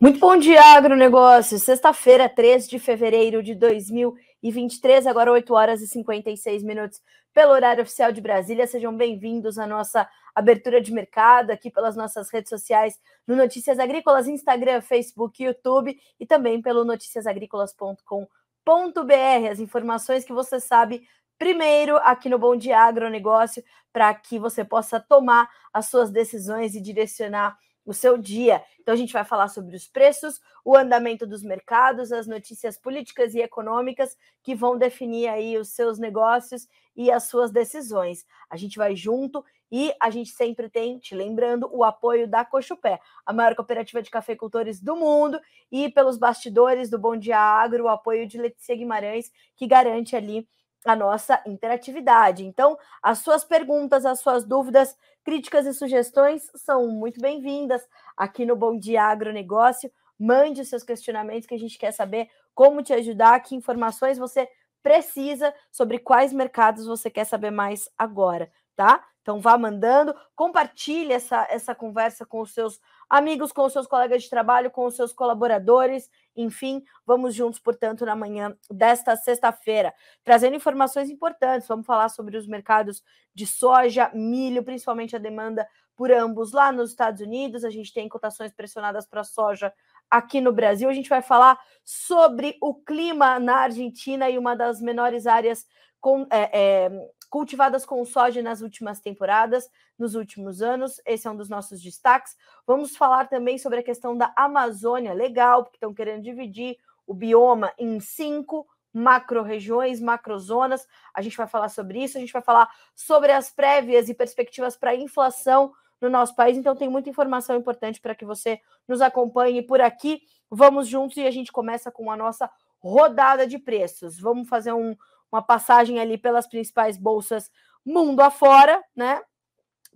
Muito bom dia, agronegócio. Sexta-feira, 3 de fevereiro de 2023, agora 8 horas e 56 minutos, pelo horário oficial de Brasília. Sejam bem-vindos à nossa abertura de mercado aqui pelas nossas redes sociais, no Notícias Agrícolas, Instagram, Facebook, YouTube e também pelo noticiasagricolas.com.br. As informações que você sabe primeiro aqui no Bom Dia Agronegócio, para que você possa tomar as suas decisões e direcionar o seu dia. Então, a gente vai falar sobre os preços, o andamento dos mercados, as notícias políticas e econômicas que vão definir aí os seus negócios e as suas decisões. A gente vai junto e a gente sempre tem, te lembrando, o apoio da Cochupé, a maior cooperativa de cafeicultores do mundo, e pelos bastidores do Bom Dia Agro, o apoio de Letícia Guimarães, que garante ali a nossa interatividade. Então, as suas perguntas, as suas dúvidas, críticas e sugestões são muito bem-vindas aqui no Bom Dia Agronegócio. Mande os seus questionamentos que a gente quer saber como te ajudar, que informações você precisa sobre quais mercados você quer saber mais agora, tá? Então vá mandando, compartilhe essa, essa conversa com os seus amigos, com os seus colegas de trabalho, com os seus colaboradores, enfim, vamos juntos, portanto, na manhã desta sexta-feira, trazendo informações importantes. Vamos falar sobre os mercados de soja, milho, principalmente a demanda por ambos lá nos Estados Unidos. A gente tem cotações pressionadas para soja aqui no Brasil. A gente vai falar sobre o clima na Argentina e uma das menores áreas com, é, é, cultivadas com soja nas últimas temporadas, nos últimos anos. Esse é um dos nossos destaques. Vamos falar também sobre a questão da Amazônia, legal, porque estão querendo dividir o bioma em cinco macro-regiões, macrozonas. A gente vai falar sobre isso, a gente vai falar sobre as prévias e perspectivas para inflação no nosso país. Então, tem muita informação importante para que você nos acompanhe por aqui. Vamos juntos e a gente começa com a nossa rodada de preços. Vamos fazer um, uma passagem ali pelas principais bolsas mundo afora, né?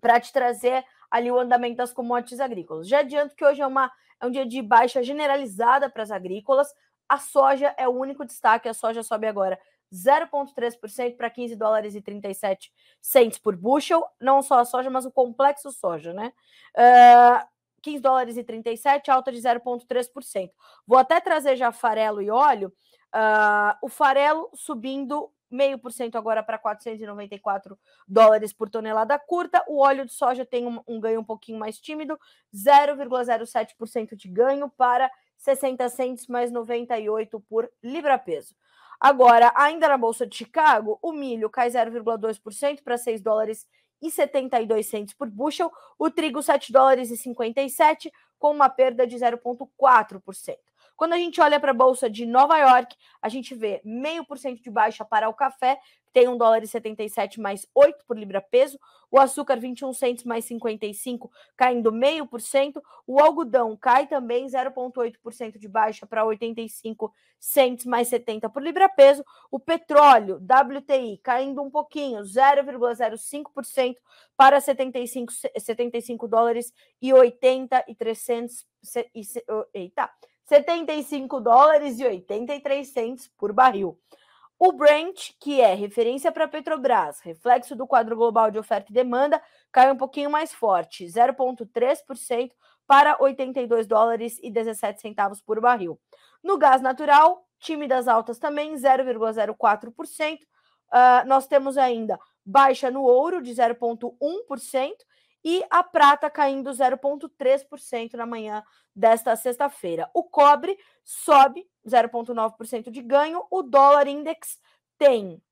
Para te trazer ali o andamento das commodities agrícolas. Já adianto que hoje é, uma, é um dia de baixa generalizada para as agrícolas. A soja é o único destaque, a soja sobe agora 0,3% para 15 dólares e 37 cents por bushel. Não só a soja, mas o complexo soja, né? Uh, 15 dólares e 37, alta de 0,3%. Vou até trazer já farelo e óleo, Uh, o farelo subindo meio por cento agora para 494 dólares por tonelada curta. O óleo de soja tem um, um ganho um pouquinho mais tímido, 0,07% de ganho para 60 centos mais 98 por libra-peso. Agora, ainda na Bolsa de Chicago, o milho cai 0,2% para 6 dólares e 72 centos por bushel, o trigo 7 dólares e 57 com uma perda de 0,4%. Quando a gente olha para a Bolsa de Nova York, a gente vê meio por cento de baixa para o café, que tem 1 dólar e 77 mais 8 por libra peso, o açúcar 21 centos mais 55 caindo meio por cento, o algodão cai também 0,8% de baixa para 85 centos mais 70 por libra peso, o petróleo WTI caindo um pouquinho, 0,05% para 75, 75 dólares e 83 centos, eita, 75 dólares e 83 centos por barril. O Brent, que é referência para a Petrobras, reflexo do quadro global de oferta e demanda, cai um pouquinho mais forte, 0,3% para 82 dólares e 17 centavos por barril. No gás natural, time das altas também, 0,04%. Uh, ah, nós temos ainda baixa no ouro de 0,1% e a prata caindo 0,3% na manhã desta sexta-feira. O cobre sobe 0,9% de ganho, o dólar index tem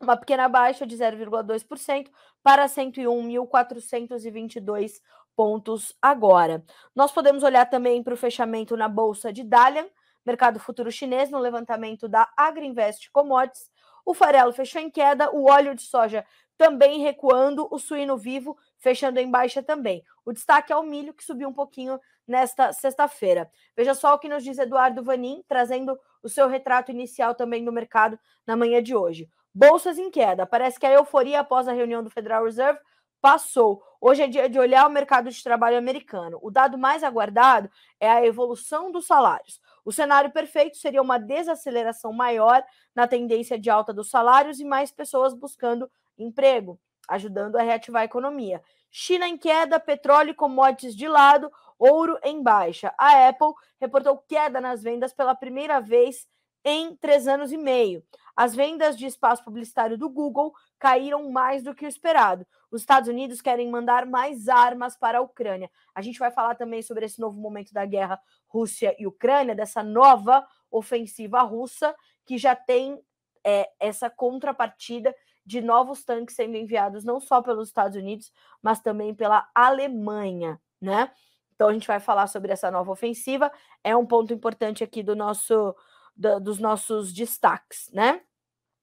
uma pequena baixa de 0,2% para 101.422 pontos agora. Nós podemos olhar também para o fechamento na bolsa de Dalian, mercado futuro chinês, no levantamento da Agriinvest Commodities. O farelo fechou em queda, o óleo de soja também recuando, o suíno vivo fechando em baixa também. O destaque é o milho, que subiu um pouquinho nesta sexta-feira. Veja só o que nos diz Eduardo Vanin, trazendo o seu retrato inicial também no mercado na manhã de hoje. Bolsas em queda. Parece que a euforia após a reunião do Federal Reserve passou. Hoje é dia de olhar o mercado de trabalho americano. O dado mais aguardado é a evolução dos salários. O cenário perfeito seria uma desaceleração maior na tendência de alta dos salários e mais pessoas buscando emprego, ajudando a reativar a economia. China em queda, petróleo e commodities de lado. Ouro em baixa. A Apple reportou queda nas vendas pela primeira vez em três anos e meio. As vendas de espaço publicitário do Google caíram mais do que o esperado. Os Estados Unidos querem mandar mais armas para a Ucrânia. A gente vai falar também sobre esse novo momento da guerra Rússia e Ucrânia, dessa nova ofensiva russa, que já tem é, essa contrapartida de novos tanques sendo enviados não só pelos Estados Unidos, mas também pela Alemanha, né? Então a gente vai falar sobre essa nova ofensiva. É um ponto importante aqui do nosso do, dos nossos destaques, né?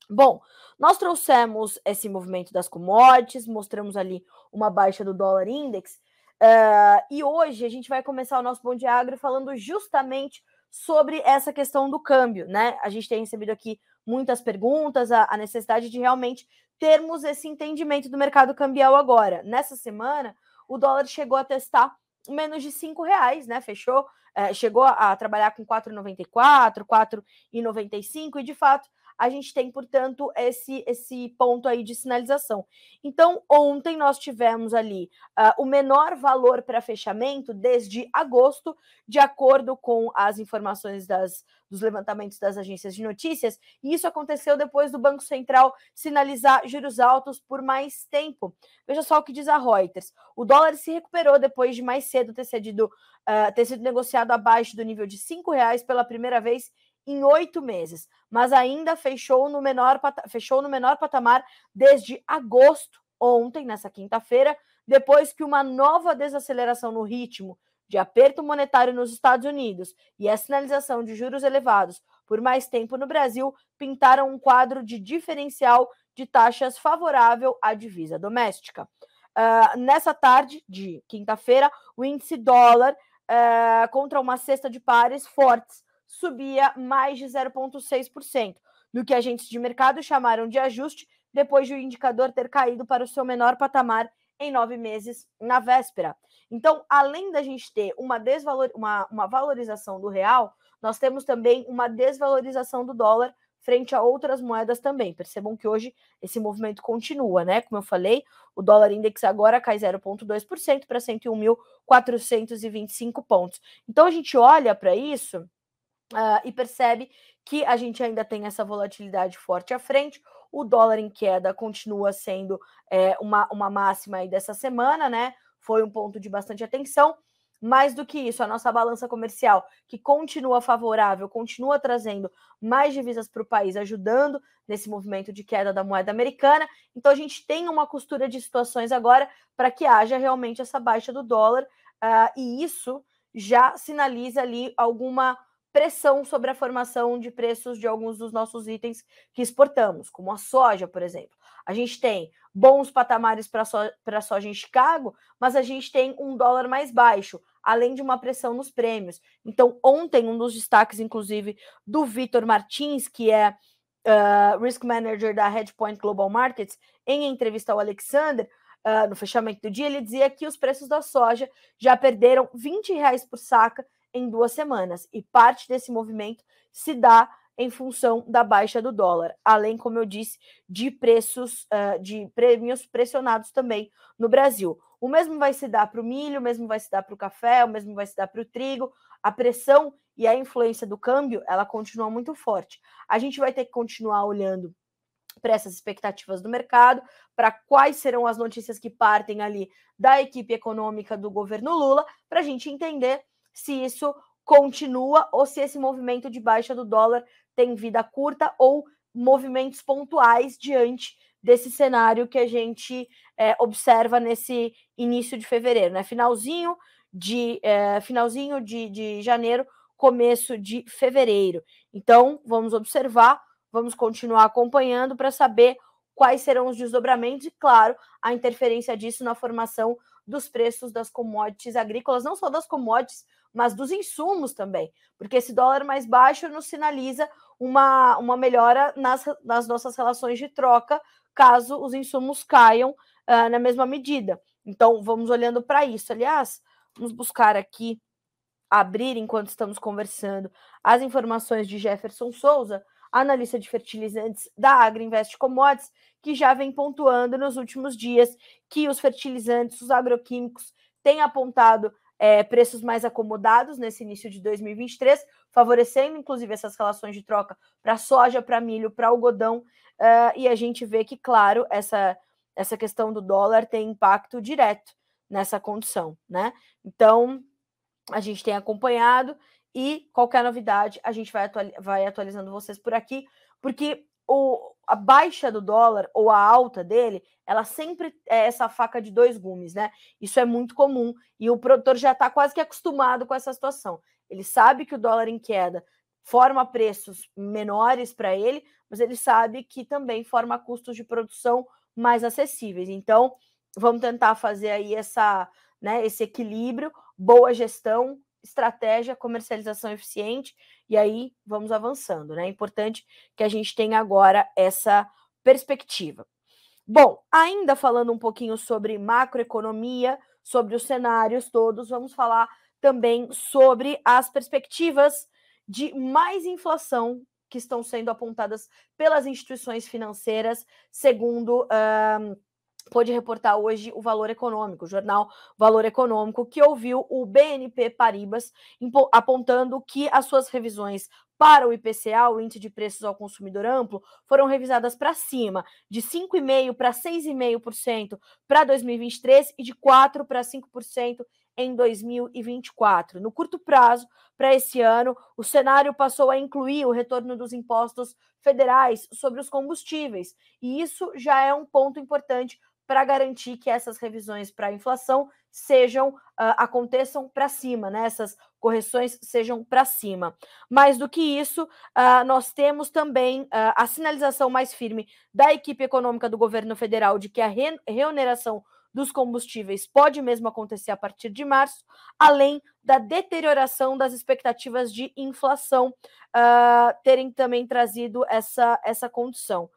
Bom, nós trouxemos esse movimento das commodities, mostramos ali uma baixa do dólar index, uh, e hoje a gente vai começar o nosso Bom Dia Agro falando justamente sobre essa questão do câmbio, né? A gente tem recebido aqui muitas perguntas, a, a necessidade de realmente termos esse entendimento do mercado cambial agora. Nessa semana, o dólar chegou a testar menos de cinco reais, né? Fechou, é, chegou a trabalhar com 4,94, 4,95 e de fato a gente tem, portanto, esse, esse ponto aí de sinalização. Então, ontem nós tivemos ali uh, o menor valor para fechamento desde agosto, de acordo com as informações das, dos levantamentos das agências de notícias, e isso aconteceu depois do Banco Central sinalizar juros altos por mais tempo. Veja só o que diz a Reuters. O dólar se recuperou depois de mais cedo ter, cedido, uh, ter sido negociado abaixo do nível de R$ reais pela primeira vez em oito meses, mas ainda fechou no menor fechou no menor patamar desde agosto, ontem, nessa quinta-feira, depois que uma nova desaceleração no ritmo de aperto monetário nos Estados Unidos e a sinalização de juros elevados por mais tempo no Brasil pintaram um quadro de diferencial de taxas favorável à divisa doméstica. Uh, nessa tarde de quinta-feira, o índice dólar uh, contra uma cesta de pares fortes subia mais de 0,6%, no que agentes de mercado chamaram de ajuste depois de o indicador ter caído para o seu menor patamar em nove meses na véspera. Então, além da gente ter uma, desvalor, uma, uma valorização do real, nós temos também uma desvalorização do dólar frente a outras moedas também. Percebam que hoje esse movimento continua, né? Como eu falei, o dólar index agora cai 0,2% para 101.425 pontos. Então a gente olha para isso uh, e percebe que a gente ainda tem essa volatilidade forte à frente. O dólar em queda continua sendo é, uma, uma máxima aí dessa semana, né? Foi um ponto de bastante atenção. Mais do que isso, a nossa balança comercial, que continua favorável, continua trazendo mais divisas para o país, ajudando nesse movimento de queda da moeda americana. Então, a gente tem uma costura de situações agora para que haja realmente essa baixa do dólar, uh, e isso já sinaliza ali alguma pressão sobre a formação de preços de alguns dos nossos itens que exportamos, como a soja, por exemplo. A gente tem bons patamares para so a soja em Chicago, mas a gente tem um dólar mais baixo, além de uma pressão nos prêmios. Então, ontem, um dos destaques, inclusive, do Vitor Martins, que é uh, Risk Manager da Hedgepoint Global Markets, em entrevista ao Alexander, uh, no fechamento do dia, ele dizia que os preços da soja já perderam 20 reais por saca em duas semanas. E parte desse movimento se dá em função da baixa do dólar, além, como eu disse, de preços, uh, de prêmios pressionados também no Brasil. O mesmo vai se dar para o milho, o mesmo vai se dar para o café, o mesmo vai se dar para o trigo. A pressão e a influência do câmbio, ela continua muito forte. A gente vai ter que continuar olhando para essas expectativas do mercado, para quais serão as notícias que partem ali da equipe econômica do governo Lula, para a gente entender se isso continua ou se esse movimento de baixa do dólar tem vida curta ou movimentos pontuais diante desse cenário que a gente é, observa nesse início de fevereiro, né? Finalzinho de é, finalzinho de, de janeiro, começo de fevereiro. Então, vamos observar, vamos continuar acompanhando para saber quais serão os desdobramentos e, claro, a interferência disso na formação dos preços das commodities agrícolas, não só das commodities, mas dos insumos também, porque esse dólar mais baixo nos sinaliza uma, uma melhora nas, nas nossas relações de troca, caso os insumos caiam uh, na mesma medida. Então, vamos olhando para isso. Aliás, vamos buscar aqui abrir, enquanto estamos conversando, as informações de Jefferson Souza, analista de fertilizantes da Agriinvest Commodities, que já vem pontuando nos últimos dias que os fertilizantes, os agroquímicos, têm apontado é, preços mais acomodados nesse início de 2023, favorecendo inclusive essas relações de troca para soja, para milho, para algodão. Uh, e a gente vê que, claro, essa, essa questão do dólar tem impacto direto nessa condição, né? Então, a gente tem acompanhado e qualquer novidade a gente vai, atuali vai atualizando vocês por aqui, porque o, a baixa do dólar ou a alta dele, ela sempre é essa faca de dois gumes, né? Isso é muito comum e o produtor já está quase que acostumado com essa situação. Ele sabe que o dólar em queda forma preços menores para ele, mas ele sabe que também forma custos de produção mais acessíveis. Então, vamos tentar fazer aí essa, né, esse equilíbrio, boa gestão, estratégia, comercialização eficiente, e aí vamos avançando, né? É importante que a gente tenha agora essa perspectiva. Bom, ainda falando um pouquinho sobre macroeconomia, sobre os cenários todos, vamos falar também sobre as perspectivas de mais inflação que estão sendo apontadas pelas instituições financeiras, segundo pôde reportar hoje o Valor Econômico, o jornal Valor Econômico, que ouviu o BNP Paribas apontando que as suas revisões para o IPCA, o Índice de Preços ao Consumidor Amplo, foram revisadas para cima, de 5,5% para 6,5% para 2023 e de 4% para 5% em 2024. No curto prazo, para esse ano, o cenário passou a incluir o retorno dos impostos federais sobre os combustíveis, e isso já é um ponto importante para garantir que essas revisões para a inflação sejam uh, aconteçam para cima, né? Essas correções sejam para cima. Mais do que isso, uh, nós temos também uh, a sinalização mais firme da equipe econômica do governo federal de que a re reoneração dos combustíveis pode mesmo acontecer a partir de março, além da deterioração das expectativas de inflação terem também trazido essa, essa condição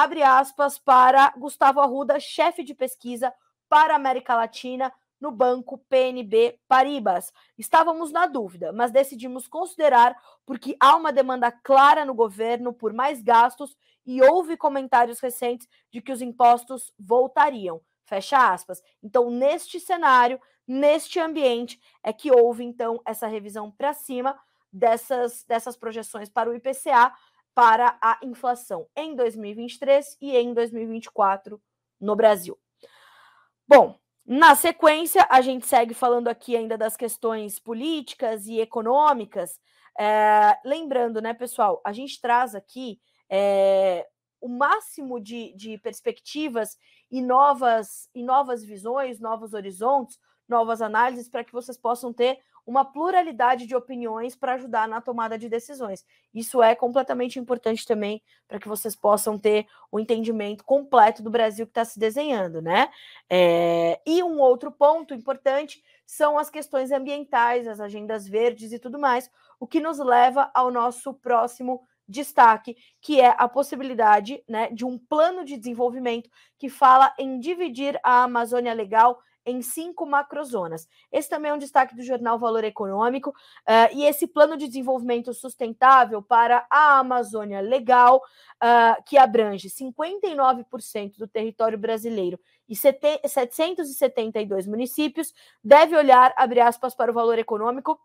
abre aspas, para Gustavo Arruda, chefe de pesquisa para América Latina no banco PNB Paribas. Estávamos na dúvida, mas decidimos considerar porque há uma demanda clara no governo por mais gastos e houve comentários recentes de que os impostos voltariam. Fecha aspas. Então, neste cenário, neste ambiente, é que houve então essa revisão para cima dessas, dessas projeções para o IPCA, para a inflação em 2023 e em 2024 no Brasil. Bom, na sequência, a gente segue falando aqui ainda das questões políticas e econômicas. É, lembrando, né, pessoal, a gente traz aqui é, o máximo de, de perspectivas e novas, e novas visões, novos horizontes, novas análises para que vocês possam ter uma pluralidade de opiniões para ajudar na tomada de decisões. Isso é completamente importante também para que vocês possam ter o entendimento completo do Brasil que está se desenhando, né? É... E um outro ponto importante são as questões ambientais, as agendas verdes e tudo mais, o que nos leva ao nosso próximo destaque, que é a possibilidade né, de um plano de desenvolvimento que fala em dividir a Amazônia Legal em cinco macrozonas. Esse também é um destaque do jornal Valor Econômico, uh, e esse plano de desenvolvimento sustentável para a Amazônia Legal, uh, que abrange 59% do território brasileiro e 772 municípios, deve olhar, abre aspas, para o valor econômico,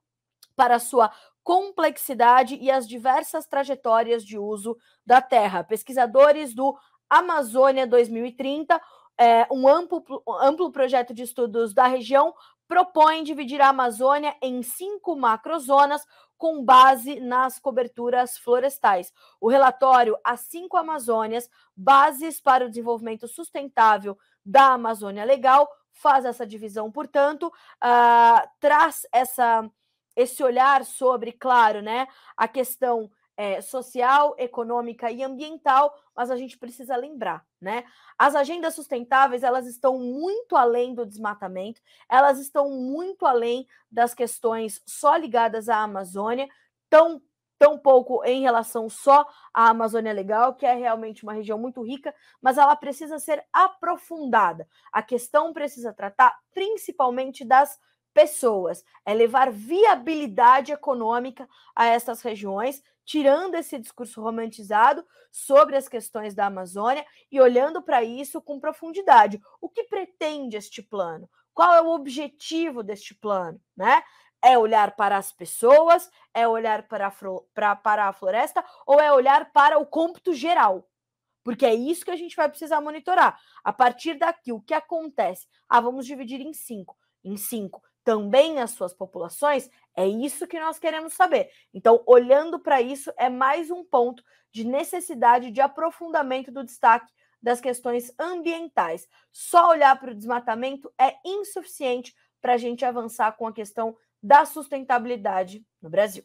para sua complexidade e as diversas trajetórias de uso da terra. Pesquisadores do Amazônia 2030 é, um amplo, amplo projeto de estudos da região propõe dividir a Amazônia em cinco macrozonas com base nas coberturas florestais. O relatório As Cinco Amazônias, Bases para o Desenvolvimento Sustentável da Amazônia Legal, faz essa divisão, portanto, uh, traz essa, esse olhar sobre, claro, né, a questão é, social, econômica e ambiental, mas a gente precisa lembrar, né? As agendas sustentáveis elas estão muito além do desmatamento, elas estão muito além das questões só ligadas à Amazônia, tão tão pouco em relação só à Amazônia Legal, que é realmente uma região muito rica, mas ela precisa ser aprofundada. A questão precisa tratar principalmente das pessoas, é levar viabilidade econômica a essas regiões, tirando esse discurso romantizado sobre as questões da Amazônia e olhando para isso com profundidade. O que pretende este plano? Qual é o objetivo deste plano, né? É olhar para as pessoas, é olhar para a, para, para a floresta ou é olhar para o cômputo geral? Porque é isso que a gente vai precisar monitorar. A partir daqui, o que acontece? Ah, vamos dividir em cinco. Em cinco, também as suas populações? É isso que nós queremos saber. Então, olhando para isso, é mais um ponto de necessidade de aprofundamento do destaque das questões ambientais. Só olhar para o desmatamento é insuficiente para a gente avançar com a questão da sustentabilidade no Brasil.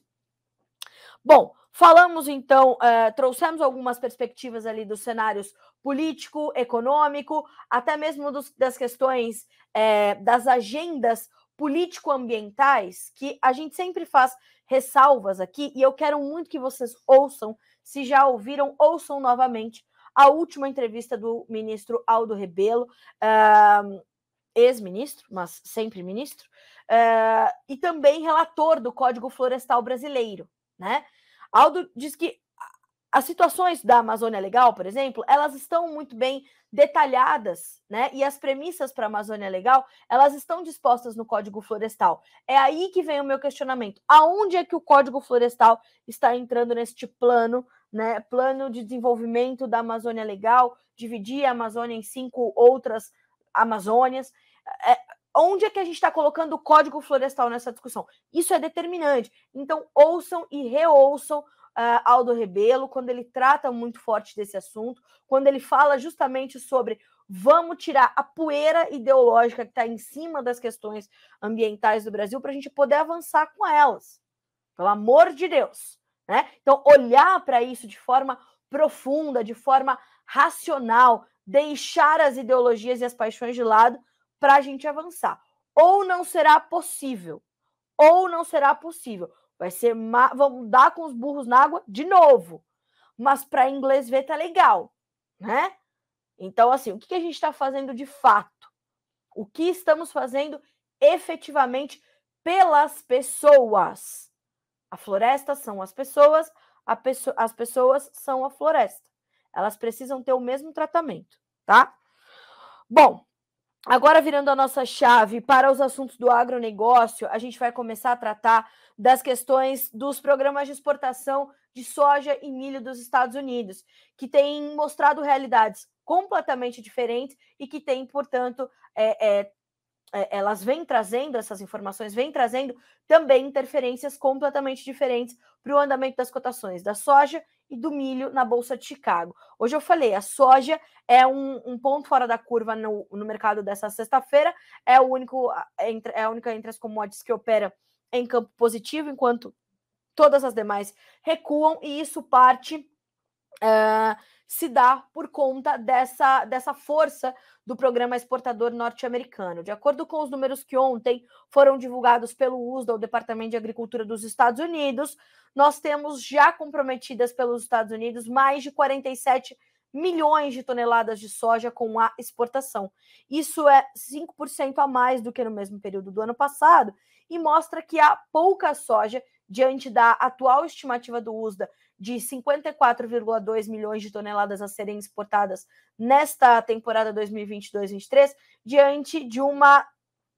Bom, falamos então, uh, trouxemos algumas perspectivas ali dos cenários político, econômico, até mesmo dos, das questões é, das agendas político-ambientais, que a gente sempre faz ressalvas aqui, e eu quero muito que vocês ouçam, se já ouviram, ouçam novamente a última entrevista do ministro Aldo Rebelo, uh, ex-ministro, mas sempre ministro, uh, e também relator do Código Florestal Brasileiro, né? Aldo diz que as situações da Amazônia Legal, por exemplo, elas estão muito bem detalhadas, né? E as premissas para a Amazônia Legal, elas estão dispostas no Código Florestal. É aí que vem o meu questionamento. Aonde é que o Código Florestal está entrando neste plano, né? Plano de desenvolvimento da Amazônia Legal, dividir a Amazônia em cinco outras Amazônias. É, onde é que a gente está colocando o Código Florestal nessa discussão? Isso é determinante. Então, ouçam e reouçam uh, Aldo Rebelo, quando ele trata muito forte desse assunto, quando ele fala justamente sobre vamos tirar a poeira ideológica que está em cima das questões ambientais do Brasil para a gente poder avançar com elas. Pelo amor de Deus. Né? Então, olhar para isso de forma profunda, de forma racional, deixar as ideologias e as paixões de lado para a gente avançar. Ou não será possível, ou não será possível. Vai ser. Ma... Vamos dar com os burros na água de novo. Mas para inglês ver tá legal, né? Então, assim, o que a gente está fazendo de fato? O que estamos fazendo efetivamente pelas pessoas? A floresta são as pessoas, peço... as pessoas são a floresta. Elas precisam ter o mesmo tratamento, tá? Bom, Agora, virando a nossa chave para os assuntos do agronegócio, a gente vai começar a tratar das questões dos programas de exportação de soja e milho dos Estados Unidos, que têm mostrado realidades completamente diferentes e que têm, portanto, é, é, é, elas vêm trazendo, essas informações vêm trazendo também interferências completamente diferentes para o andamento das cotações da soja e do milho na Bolsa de Chicago. Hoje eu falei, a soja é um, um ponto fora da curva no, no mercado dessa sexta-feira, é, o único, é a única entre as commodities que opera em campo positivo, enquanto todas as demais recuam, e isso parte uh, se dá por conta dessa, dessa força do programa exportador norte-americano. De acordo com os números que ontem foram divulgados pelo USDA, o Departamento de Agricultura dos Estados Unidos, nós temos já comprometidas pelos Estados Unidos mais de 47 milhões de toneladas de soja com a exportação. Isso é 5% a mais do que no mesmo período do ano passado e mostra que há pouca soja diante da atual estimativa do USDA de 54,2 milhões de toneladas a serem exportadas nesta temporada 2022-23, diante de uma,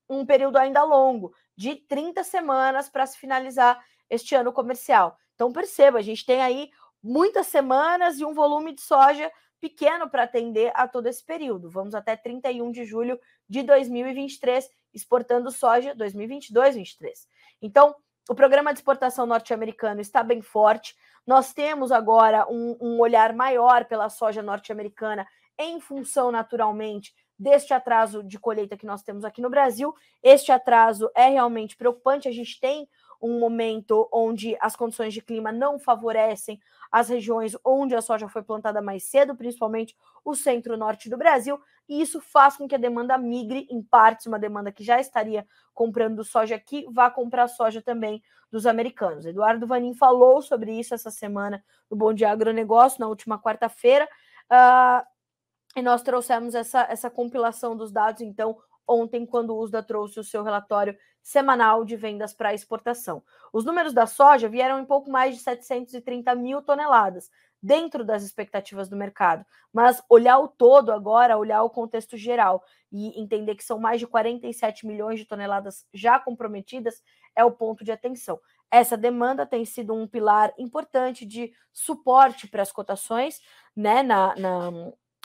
um período ainda longo, de 30 semanas para se finalizar este ano comercial. Então, perceba, a gente tem aí muitas semanas e um volume de soja pequeno para atender a todo esse período. Vamos até 31 de julho de 2023, exportando soja 2022-23. Então, o programa de exportação norte-americano está bem forte. Nós temos agora um, um olhar maior pela soja norte-americana em função, naturalmente, deste atraso de colheita que nós temos aqui no Brasil. Este atraso é realmente preocupante. A gente tem um momento onde as condições de clima não favorecem as regiões onde a soja foi plantada mais cedo, principalmente o centro-norte do Brasil, e isso faz com que a demanda migre, em partes, uma demanda que já estaria comprando soja aqui, vá comprar soja também dos americanos. Eduardo Vanin falou sobre isso essa semana no Bom Dia Agronegócio, na última quarta-feira, uh, e nós trouxemos essa, essa compilação dos dados, então, ontem, quando o USDA trouxe o seu relatório semanal de vendas para exportação. Os números da soja vieram em pouco mais de 730 mil toneladas, dentro das expectativas do mercado. Mas olhar o todo agora, olhar o contexto geral e entender que são mais de 47 milhões de toneladas já comprometidas é o ponto de atenção. Essa demanda tem sido um pilar importante de suporte para as cotações, né, na, na,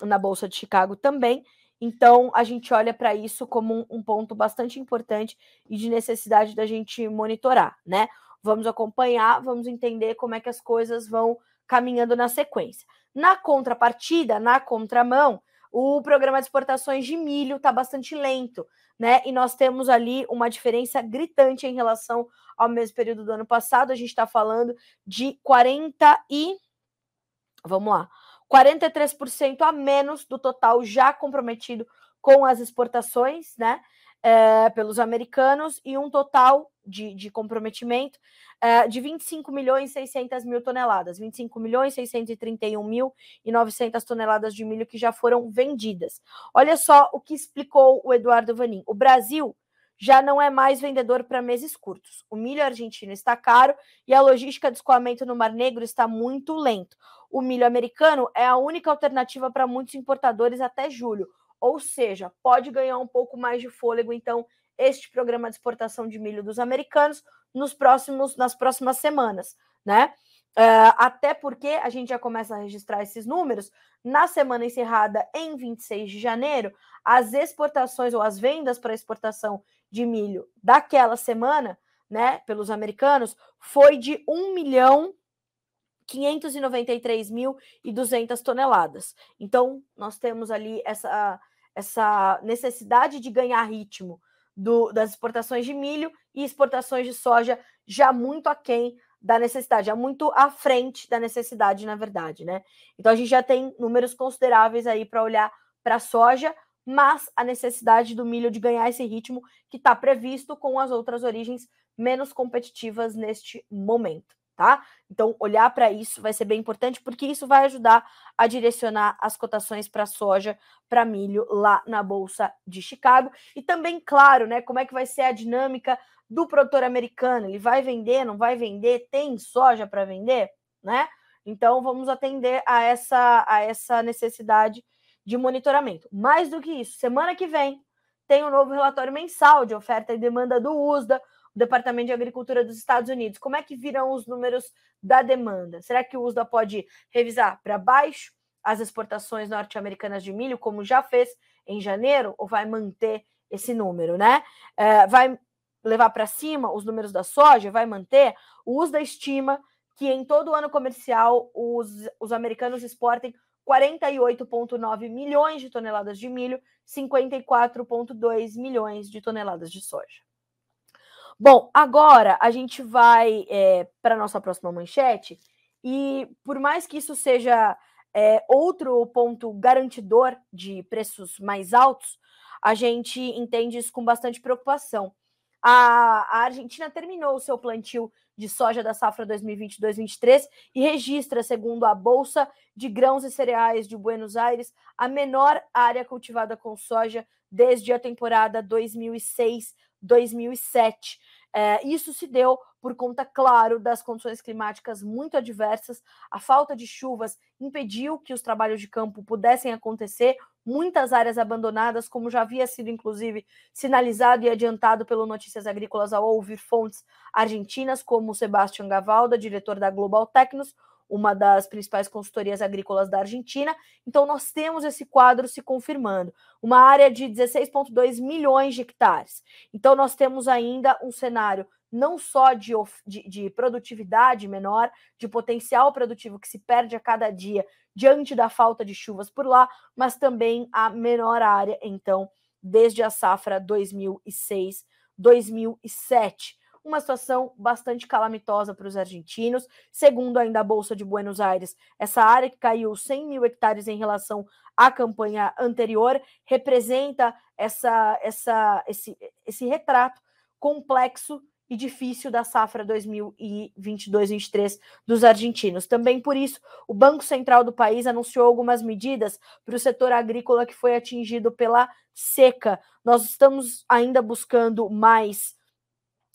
na Bolsa de Chicago também. Então, a gente olha para isso como um, um, ponto bastante importante e de necessidade da gente monitorar, né? Vamos acompanhar, vamos entender como é que as coisas vão caminhando na sequência. Na contrapartida, na contramão, o programa de exportações de milho está bastante lento, né? E nós temos ali uma diferença gritante em relação ao mesmo período do ano passado. A gente está falando de 40 e. Vamos lá. 43% a menos do total já comprometido com as exportações, né? É, pelos americanos, e um total de, de comprometimento é, de 25 milhões e 600 mil toneladas, 25 milhões 631 mil e 900 toneladas de milho que já foram vendidas. Olha só o que explicou o Eduardo Vanin. O Brasil já não é mais vendedor para meses curtos. O milho argentino está caro e a logística de escoamento no Mar Negro está muito lento. O milho americano é a única alternativa para muitos importadores até julho, ou seja, pode ganhar um pouco mais de fôlego então este programa de exportação de milho dos americanos nos próximos nas próximas semanas, né? Uh, até porque a gente já começa a registrar esses números na semana encerrada em 26 de janeiro, as exportações ou as vendas para exportação de milho daquela semana, né, pelos americanos, foi de 1 milhão 593.200 toneladas. Então, nós temos ali essa, essa necessidade de ganhar ritmo do, das exportações de milho e exportações de soja já muito aquém da necessidade, já muito à frente da necessidade, na verdade, né? Então a gente já tem números consideráveis aí para olhar para a soja, mas a necessidade do milho de ganhar esse ritmo que está previsto com as outras origens menos competitivas neste momento, tá? Então, olhar para isso vai ser bem importante, porque isso vai ajudar a direcionar as cotações para soja, para milho lá na Bolsa de Chicago. E também, claro, né, como é que vai ser a dinâmica do produtor americano? Ele vai vender, não vai vender? Tem soja para vender, né? Então, vamos atender a essa, a essa necessidade de monitoramento. Mais do que isso, semana que vem tem um novo relatório mensal de oferta e demanda do USDA, Departamento de Agricultura dos Estados Unidos. Como é que virão os números da demanda? Será que o USDA pode revisar para baixo as exportações norte-americanas de milho, como já fez em janeiro, ou vai manter esse número, né? É, vai levar para cima os números da soja, vai manter? O USDA estima que em todo o ano comercial os, os americanos exportem 48,9 milhões de toneladas de milho, 54,2 milhões de toneladas de soja. Bom, agora a gente vai é, para a nossa próxima manchete, e por mais que isso seja é, outro ponto garantidor de preços mais altos, a gente entende isso com bastante preocupação. A, a Argentina terminou o seu plantio de soja da safra 2022-23 e registra, segundo a Bolsa de Grãos e Cereais de Buenos Aires, a menor área cultivada com soja desde a temporada 2006-2007. É, isso se deu por conta, claro, das condições climáticas muito adversas. A falta de chuvas impediu que os trabalhos de campo pudessem acontecer. Muitas áreas abandonadas, como já havia sido, inclusive, sinalizado e adiantado pelo Notícias Agrícolas ao ouvir fontes argentinas, como Sebastião Gavalda, diretor da Global Tecnos, uma das principais consultorias agrícolas da Argentina. Então, nós temos esse quadro se confirmando. Uma área de 16,2 milhões de hectares. Então, nós temos ainda um cenário não só de, de, de, produtividade menor, de potencial produtivo que se perde a cada dia diante da falta de chuvas por lá, mas também a menor área, então, desde a safra 2006-2007 uma situação bastante calamitosa para os argentinos. Segundo ainda a Bolsa de Buenos Aires, essa área que caiu 100 mil hectares em relação à campanha anterior representa essa, essa, esse, esse retrato complexo e difícil da safra 2022-23 dos argentinos. Também por isso, o Banco Central do país anunciou algumas medidas para o setor agrícola que foi atingido pela seca. Nós estamos ainda buscando mais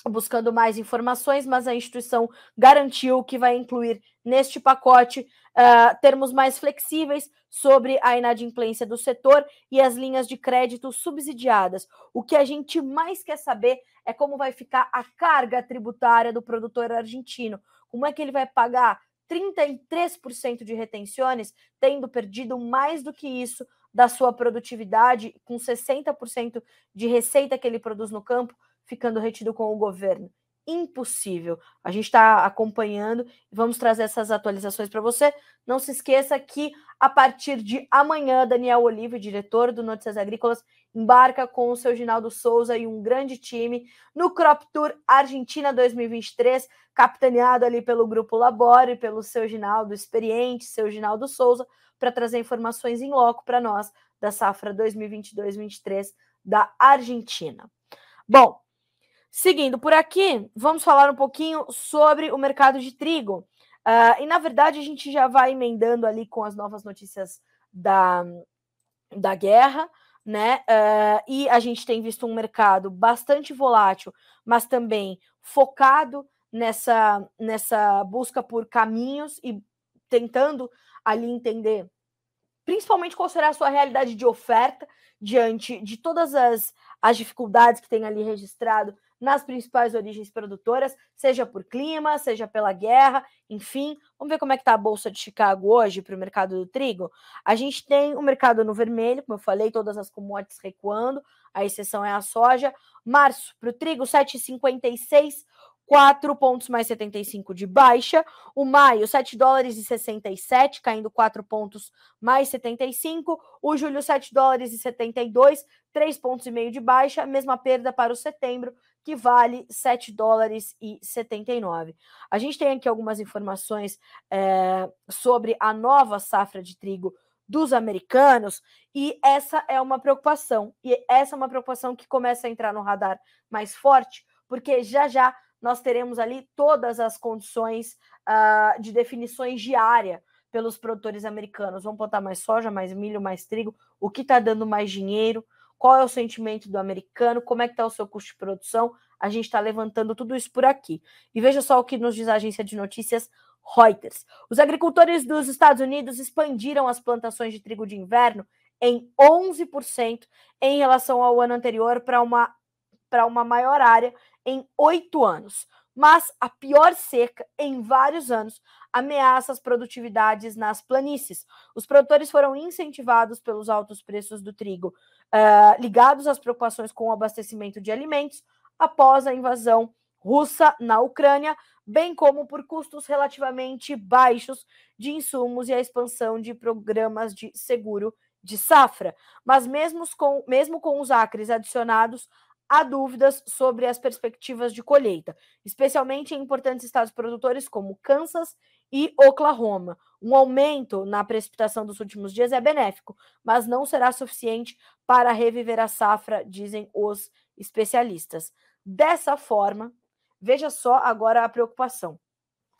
buscando mais informações, mas a instituição garantiu que vai incluir neste pacote uh, termos mais flexíveis sobre a inadimplência do setor e as linhas de crédito subsidiadas. O que a gente mais quer saber é como vai ficar a carga tributária do produtor argentino. Como é que ele vai pagar 33% de retenções, tendo perdido mais do que isso da sua produtividade, com 60% de receita que ele produz no campo ficando retido com o governo. Impossível. A gente está acompanhando e vamos trazer essas atualizações para você. Não se esqueça que a partir de amanhã, Daniel Olive, diretor do Notícias Agrícolas, embarca com o seu Ginaldo Souza e um grande time no Crop Tour Argentina 2023, capitaneado ali pelo Grupo Labore, pelo seu Ginaldo experiente, seu Ginaldo Souza, para trazer informações em loco para nós da safra 2022-23 da Argentina. Bom, seguindo por aqui, vamos falar um pouquinho sobre o mercado de trigo. Uh, e na verdade a gente já vai emendando ali com as novas notícias da, da guerra né? Uh, e a gente tem visto um mercado bastante volátil, mas também focado nessa, nessa busca por caminhos e tentando ali entender, principalmente qual será a sua realidade de oferta diante de todas as, as dificuldades que tem ali registrado nas principais origens produtoras, seja por clima, seja pela guerra, enfim. Vamos ver como é que está a Bolsa de Chicago hoje para o mercado do trigo. A gente tem o mercado no vermelho, como eu falei, todas as commodities recuando, a exceção é a soja. Março, para o trigo, 7,56, 4 pontos mais 75 de baixa. O maio, 7 dólares e 67, caindo 4 pontos mais 75. O julho, 7 dólares e 72, 3 pontos e meio de baixa. Mesma perda para o setembro, que vale 7 dólares e 79. A gente tem aqui algumas informações é, sobre a nova safra de trigo dos americanos, e essa é uma preocupação, e essa é uma preocupação que começa a entrar no radar mais forte, porque já já nós teremos ali todas as condições uh, de definições de área pelos produtores americanos. Vamos botar mais soja, mais milho, mais trigo, o que está dando mais dinheiro, qual é o sentimento do americano, como é que está o seu custo de produção. A gente está levantando tudo isso por aqui. E veja só o que nos diz a agência de notícias Reuters. Os agricultores dos Estados Unidos expandiram as plantações de trigo de inverno em 11% em relação ao ano anterior para uma, uma maior área em oito anos. Mas a pior seca em vários anos ameaça as produtividades nas planícies. Os produtores foram incentivados pelos altos preços do trigo, uh, ligados às preocupações com o abastecimento de alimentos após a invasão russa na Ucrânia, bem como por custos relativamente baixos de insumos e a expansão de programas de seguro de safra. Mas mesmo com, mesmo com os acres adicionados, há dúvidas sobre as perspectivas de colheita, especialmente em importantes estados produtores como Kansas e Oklahoma. Um aumento na precipitação dos últimos dias é benéfico, mas não será suficiente para reviver a safra, dizem os especialistas. Dessa forma, veja só agora a preocupação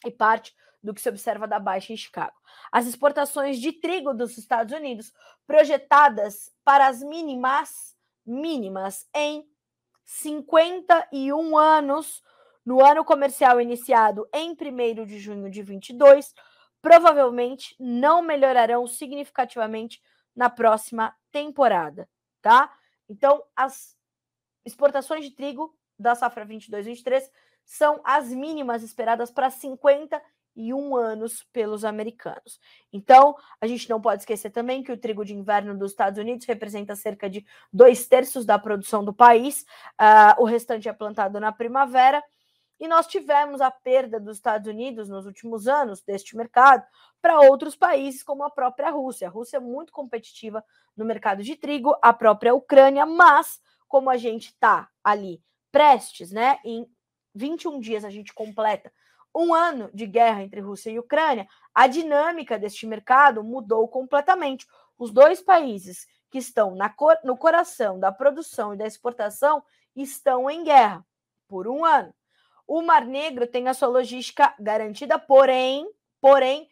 e parte do que se observa da baixa em Chicago. As exportações de trigo dos Estados Unidos projetadas para as mínimas mínimas em 51 anos no ano comercial iniciado em 1 de junho de 22, provavelmente não melhorarão significativamente na próxima temporada, tá? Então, as exportações de trigo da safra 22-23 são as mínimas esperadas para 50 e um anos pelos americanos. Então, a gente não pode esquecer também que o trigo de inverno dos Estados Unidos representa cerca de dois terços da produção do país, uh, o restante é plantado na primavera. E nós tivemos a perda dos Estados Unidos nos últimos anos deste mercado para outros países, como a própria Rússia. A Rússia é muito competitiva no mercado de trigo, a própria Ucrânia, mas como a gente está ali prestes, né? Em 21 dias a gente completa um ano de guerra entre Rússia e Ucrânia, a dinâmica deste mercado mudou completamente. Os dois países que estão cor no coração da produção e da exportação estão em guerra por um ano. O Mar Negro tem a sua logística garantida, porém, porém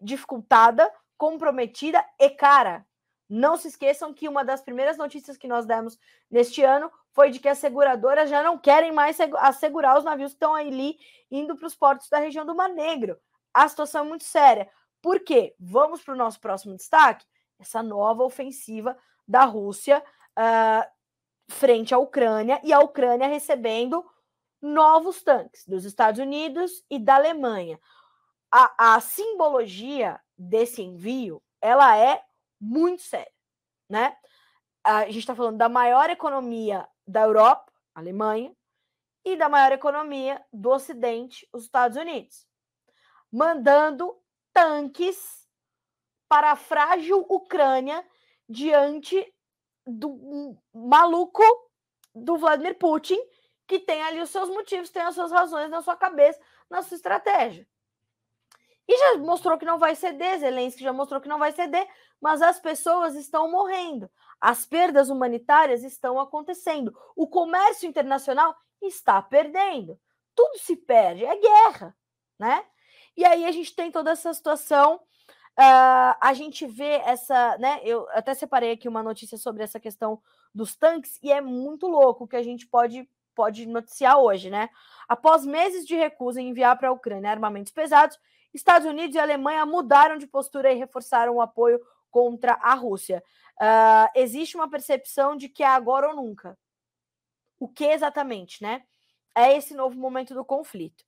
dificultada, comprometida e cara. Não se esqueçam que uma das primeiras notícias que nós demos neste ano foi de que as seguradoras já não querem mais assegurar os navios que estão ali indo para os portos da região do Mar Negro. A situação é muito séria. Por quê? Vamos para o nosso próximo destaque? Essa nova ofensiva da Rússia uh, frente à Ucrânia e a Ucrânia recebendo novos tanques dos Estados Unidos e da Alemanha. A, a simbologia desse envio ela é muito séria, né? A gente está falando da maior economia da Europa, Alemanha, e da maior economia do Ocidente, os Estados Unidos, mandando tanques para a frágil Ucrânia diante do maluco do Vladimir Putin, que tem ali os seus motivos, tem as suas razões na sua cabeça, na sua estratégia. E já mostrou que não vai ceder, Zelensky já mostrou que não vai ceder, mas as pessoas estão morrendo. As perdas humanitárias estão acontecendo. O comércio internacional está perdendo. Tudo se perde, é guerra, né? E aí a gente tem toda essa situação. Uh, a gente vê essa, né? Eu até separei aqui uma notícia sobre essa questão dos tanques e é muito louco que a gente pode pode noticiar hoje, né? Após meses de recusa em enviar para a Ucrânia armamentos pesados, Estados Unidos e Alemanha mudaram de postura e reforçaram o apoio contra a Rússia. Uh, existe uma percepção de que é agora ou nunca. O que exatamente, né? É esse novo momento do conflito.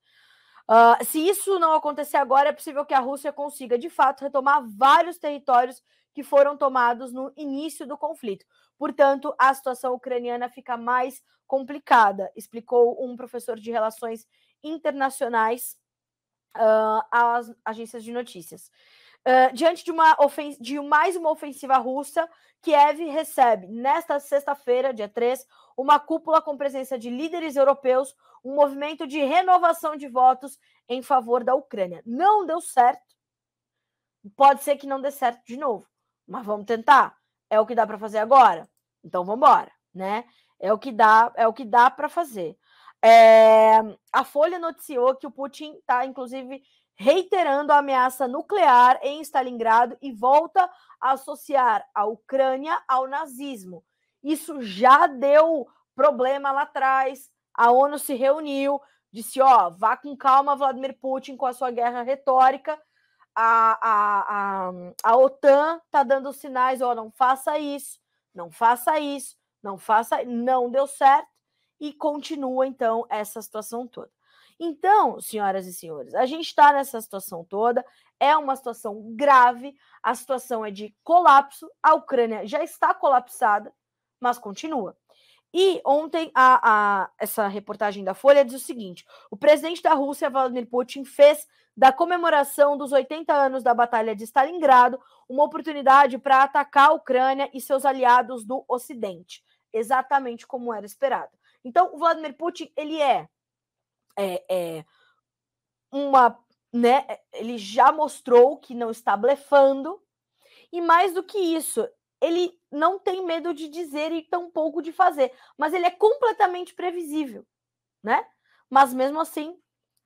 Uh, se isso não acontecer agora, é possível que a Rússia consiga, de fato, retomar vários territórios que foram tomados no início do conflito. Portanto, a situação ucraniana fica mais complicada, explicou um professor de relações internacionais uh, às agências de notícias. Uh, diante de, uma de mais uma ofensiva russa, Kiev recebe, nesta sexta-feira, dia 3, uma cúpula com presença de líderes europeus, um movimento de renovação de votos em favor da Ucrânia. Não deu certo. Pode ser que não dê certo de novo, mas vamos tentar. É o que dá para fazer agora. Então vamos embora, né? É o que dá, é o que dá para fazer. É, a Folha noticiou que o Putin está, inclusive, reiterando a ameaça nuclear em Stalingrado e volta a associar a Ucrânia ao nazismo. Isso já deu problema lá atrás. A ONU se reuniu, disse: ó, vá com calma, Vladimir Putin, com a sua guerra retórica. A, a, a, a OTAN está dando sinais: ó, não faça isso, não faça isso, não faça. Não deu certo e continua então essa situação toda. Então, senhoras e senhores, a gente está nessa situação toda, é uma situação grave, a situação é de colapso, a Ucrânia já está colapsada, mas continua. E ontem a, a, essa reportagem da Folha diz o seguinte: o presidente da Rússia, Vladimir Putin, fez da comemoração dos 80 anos da Batalha de Stalingrado uma oportunidade para atacar a Ucrânia e seus aliados do Ocidente, exatamente como era esperado. Então, o Vladimir Putin, ele é, é, é uma. Né, ele já mostrou que não está blefando, e mais do que isso, ele não tem medo de dizer e tão pouco de fazer, mas ele é completamente previsível, né? Mas mesmo assim,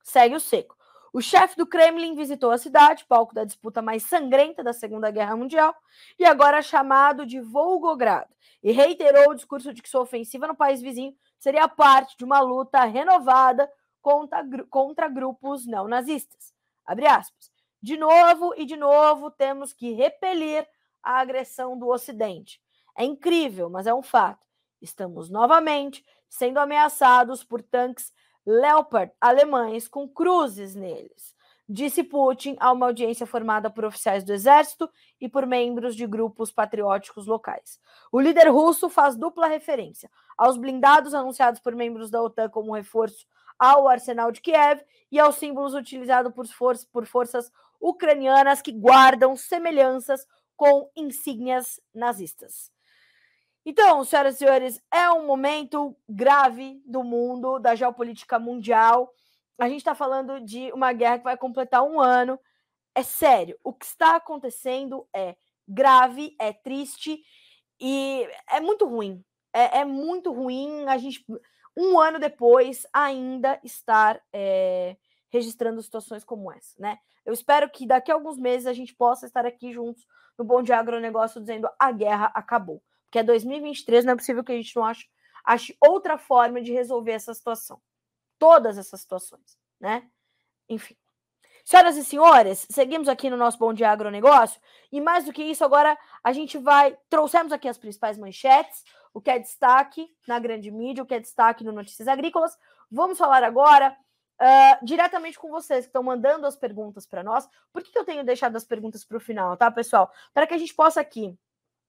segue o seco. O chefe do Kremlin visitou a cidade, palco da disputa mais sangrenta da Segunda Guerra Mundial, e agora é chamado de Volgogrado, e reiterou o discurso de que sua ofensiva no país vizinho seria parte de uma luta renovada contra, contra grupos neonazistas. Abre aspas. De novo e de novo temos que repelir a agressão do Ocidente. É incrível, mas é um fato. Estamos novamente sendo ameaçados por tanques Leopard alemães com cruzes neles, disse Putin a uma audiência formada por oficiais do exército e por membros de grupos patrióticos locais. O líder russo faz dupla referência aos blindados anunciados por membros da OTAN como reforço ao arsenal de Kiev e aos símbolos utilizados por, for por forças ucranianas que guardam semelhanças com insígnias nazistas. Então, senhoras e senhores, é um momento grave do mundo, da geopolítica mundial. A gente está falando de uma guerra que vai completar um ano. É sério, o que está acontecendo é grave, é triste e é muito ruim. É, é muito ruim a gente, um ano depois, ainda estar é, registrando situações como essa, né? Eu espero que daqui a alguns meses a gente possa estar aqui juntos no Bom de Agronegócio dizendo a guerra acabou. Porque é 2023, não é possível que a gente não ache, ache outra forma de resolver essa situação. Todas essas situações, né? Enfim. Senhoras e senhores, seguimos aqui no nosso Bom Dia Agronegócio. E mais do que isso, agora a gente vai. Trouxemos aqui as principais manchetes, o que é destaque na grande mídia, o que é destaque no Notícias Agrícolas. Vamos falar agora uh, diretamente com vocês que estão mandando as perguntas para nós. Por que, que eu tenho deixado as perguntas para o final, tá, pessoal? Para que a gente possa aqui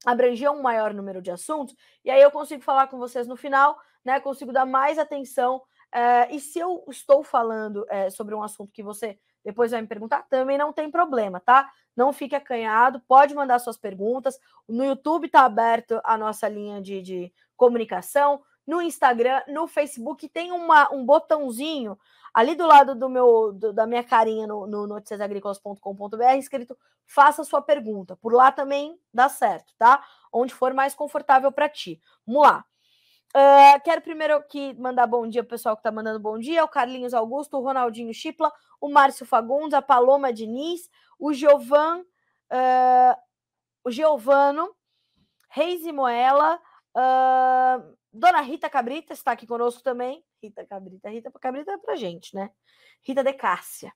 abranger um maior número de assuntos e aí eu consigo falar com vocês no final, né? Consigo dar mais atenção. Uh, e se eu estou falando uh, sobre um assunto que você depois vai me perguntar, também não tem problema, tá? Não fique acanhado, pode mandar suas perguntas. No YouTube está aberto a nossa linha de, de comunicação, no Instagram, no Facebook tem uma, um botãozinho ali do lado do meu do, da minha carinha no, no noticiasagricolas.com.br escrito faça sua pergunta. Por lá também dá certo, tá? Onde for mais confortável para ti. Vamos lá. Uh, quero primeiro aqui mandar bom dia pro pessoal que está mandando bom dia: o Carlinhos Augusto, o Ronaldinho Chipla, o Márcio Fagundes, a Paloma Diniz, o Giovan, uh, o Giovano, Reis e Moela, uh, Dona Rita Cabrita está aqui conosco também. Rita Cabrita, Rita Cabrita é pra gente, né? Rita de Cássia.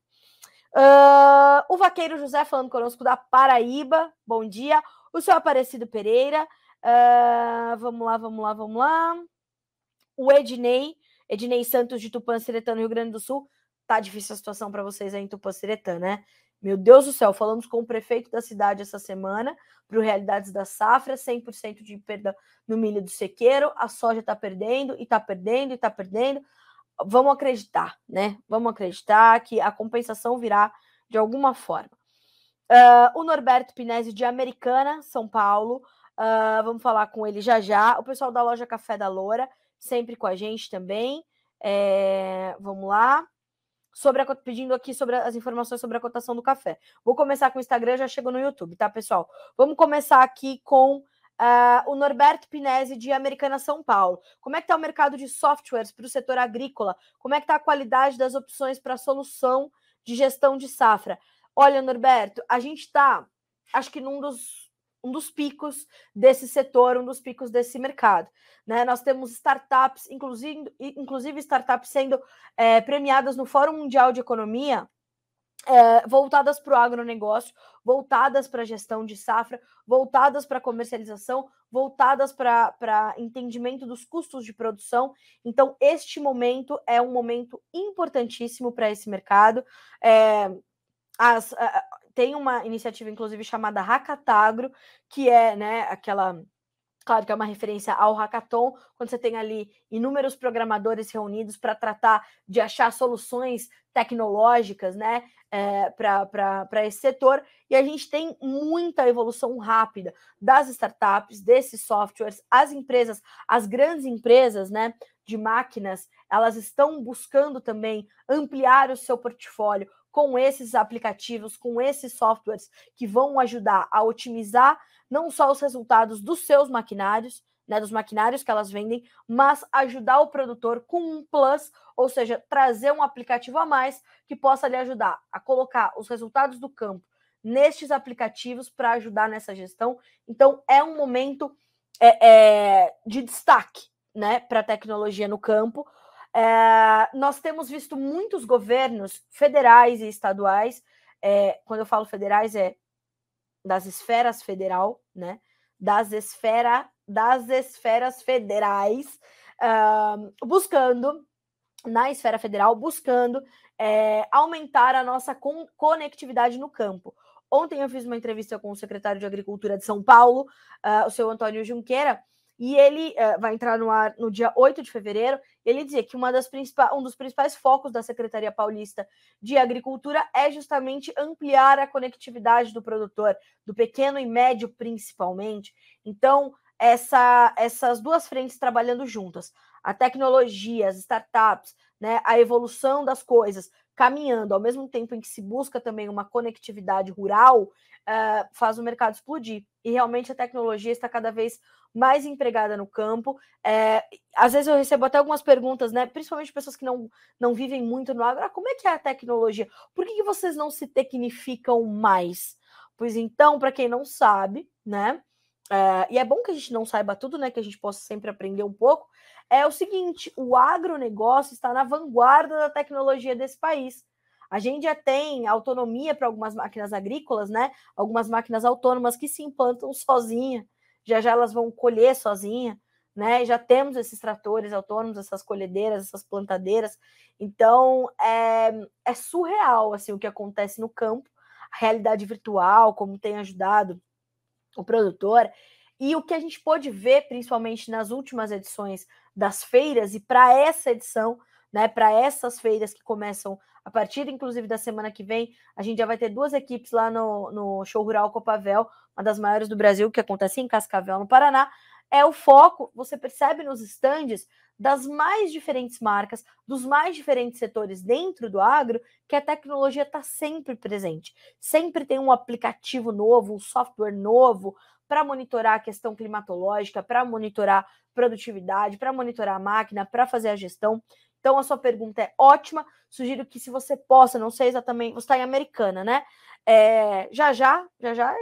o Vaqueiro José falando conosco da Paraíba, bom dia. O seu Aparecido Pereira, Uh, vamos lá, vamos lá, vamos lá. O Ednei, Ednei Santos de Tupanciretã, no Rio Grande do Sul. Tá difícil a situação para vocês aí em Tupanciretã, né? Meu Deus do céu, falamos com o prefeito da cidade essa semana para o Realidades da Safra, 100% de perda no milho do sequeiro, a soja está perdendo e está perdendo e está perdendo. Vamos acreditar, né? Vamos acreditar que a compensação virá de alguma forma. Uh, o Norberto Pinesi de Americana, São Paulo, Uh, vamos falar com ele já já. O pessoal da loja Café da Loura, sempre com a gente também. É, vamos lá. Sobre a, pedindo aqui sobre as informações sobre a cotação do café. Vou começar com o Instagram, já chegou no YouTube, tá, pessoal? Vamos começar aqui com uh, o Norberto Pinese, de Americana São Paulo. Como é que está o mercado de softwares para o setor agrícola? Como é que está a qualidade das opções para solução de gestão de safra? Olha, Norberto, a gente está, acho que num dos um dos picos desse setor, um dos picos desse mercado. Né? Nós temos startups, inclusive, inclusive startups sendo é, premiadas no Fórum Mundial de Economia, é, voltadas para o agronegócio, voltadas para a gestão de safra, voltadas para comercialização, voltadas para entendimento dos custos de produção. Então, este momento é um momento importantíssimo para esse mercado. É, as, tem uma iniciativa, inclusive, chamada Hackatagro, que é né, aquela. Claro que é uma referência ao hackathon, quando você tem ali inúmeros programadores reunidos para tratar de achar soluções tecnológicas né, é, para esse setor. E a gente tem muita evolução rápida das startups, desses softwares, as empresas, as grandes empresas né, de máquinas, elas estão buscando também ampliar o seu portfólio, com esses aplicativos, com esses softwares que vão ajudar a otimizar não só os resultados dos seus maquinários, né, dos maquinários que elas vendem, mas ajudar o produtor com um plus, ou seja, trazer um aplicativo a mais que possa lhe ajudar a colocar os resultados do campo nestes aplicativos para ajudar nessa gestão. Então, é um momento é, é, de destaque né, para a tecnologia no campo, é, nós temos visto muitos governos federais e estaduais, é, quando eu falo federais, é das esferas federal, né? Das, esfera, das esferas federais, uh, buscando, na esfera federal, buscando é, aumentar a nossa con conectividade no campo. Ontem eu fiz uma entrevista com o secretário de Agricultura de São Paulo, uh, o seu Antônio Junqueira, e ele uh, vai entrar no ar no dia 8 de fevereiro. Ele dizia que uma das um dos principais focos da Secretaria Paulista de Agricultura é justamente ampliar a conectividade do produtor, do pequeno e médio principalmente. Então, essa, essas duas frentes trabalhando juntas, a tecnologia, as startups, né, a evolução das coisas, caminhando, ao mesmo tempo em que se busca também uma conectividade rural, uh, faz o mercado explodir. E realmente a tecnologia está cada vez mais empregada no campo. É, às vezes eu recebo até algumas perguntas, né? Principalmente pessoas que não, não vivem muito no agro. Ah, como é que é a tecnologia? Por que, que vocês não se tecnificam mais? Pois então, para quem não sabe, né? É, e é bom que a gente não saiba tudo, né? Que a gente possa sempre aprender um pouco. É o seguinte: o agronegócio está na vanguarda da tecnologia desse país. A gente já tem autonomia para algumas máquinas agrícolas, né? Algumas máquinas autônomas que se implantam sozinha. Já já elas vão colher sozinha, né? Já temos esses tratores autônomos, essas colhedeiras, essas plantadeiras. Então é, é surreal assim o que acontece no campo, a realidade virtual, como tem ajudado o produtor. E o que a gente pôde ver, principalmente nas últimas edições das feiras, e para essa edição, né, para essas feiras que começam a partir, inclusive, da semana que vem, a gente já vai ter duas equipes lá no, no Show Rural Copavel, uma das maiores do Brasil, que acontece em Cascavel, no Paraná. É o foco, você percebe nos estandes das mais diferentes marcas, dos mais diferentes setores dentro do agro, que a tecnologia está sempre presente. Sempre tem um aplicativo novo, um software novo para monitorar a questão climatológica, para monitorar produtividade, para monitorar a máquina, para fazer a gestão. Então, a sua pergunta é ótima. Sugiro que, se você possa, não sei exatamente, você está em Americana, né? É, já já, já já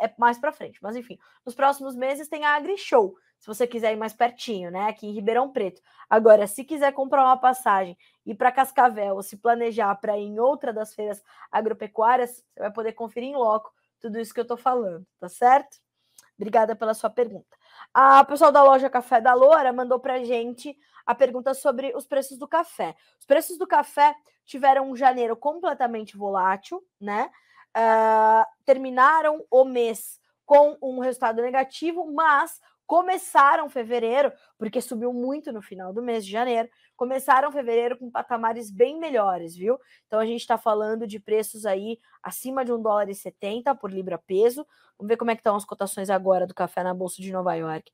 é, mais para frente, mas enfim, nos próximos meses tem a Agri Show, se você quiser ir mais pertinho, né? Aqui em Ribeirão Preto. Agora, se quiser comprar uma passagem ir para Cascavel ou se planejar para ir em outra das feiras agropecuárias, você vai poder conferir em loco tudo isso que eu estou falando, tá certo? Obrigada pela sua pergunta. A pessoal da loja Café da Loura mandou para gente a pergunta sobre os preços do café. Os preços do café tiveram um janeiro completamente volátil, né? Uh, terminaram o mês com um resultado negativo, mas começaram fevereiro, porque subiu muito no final do mês de janeiro, começaram fevereiro com patamares bem melhores, viu? Então a gente está falando de preços aí acima de um dólar e setenta por libra peso. Vamos ver como é que estão as cotações agora do café na Bolsa de Nova York.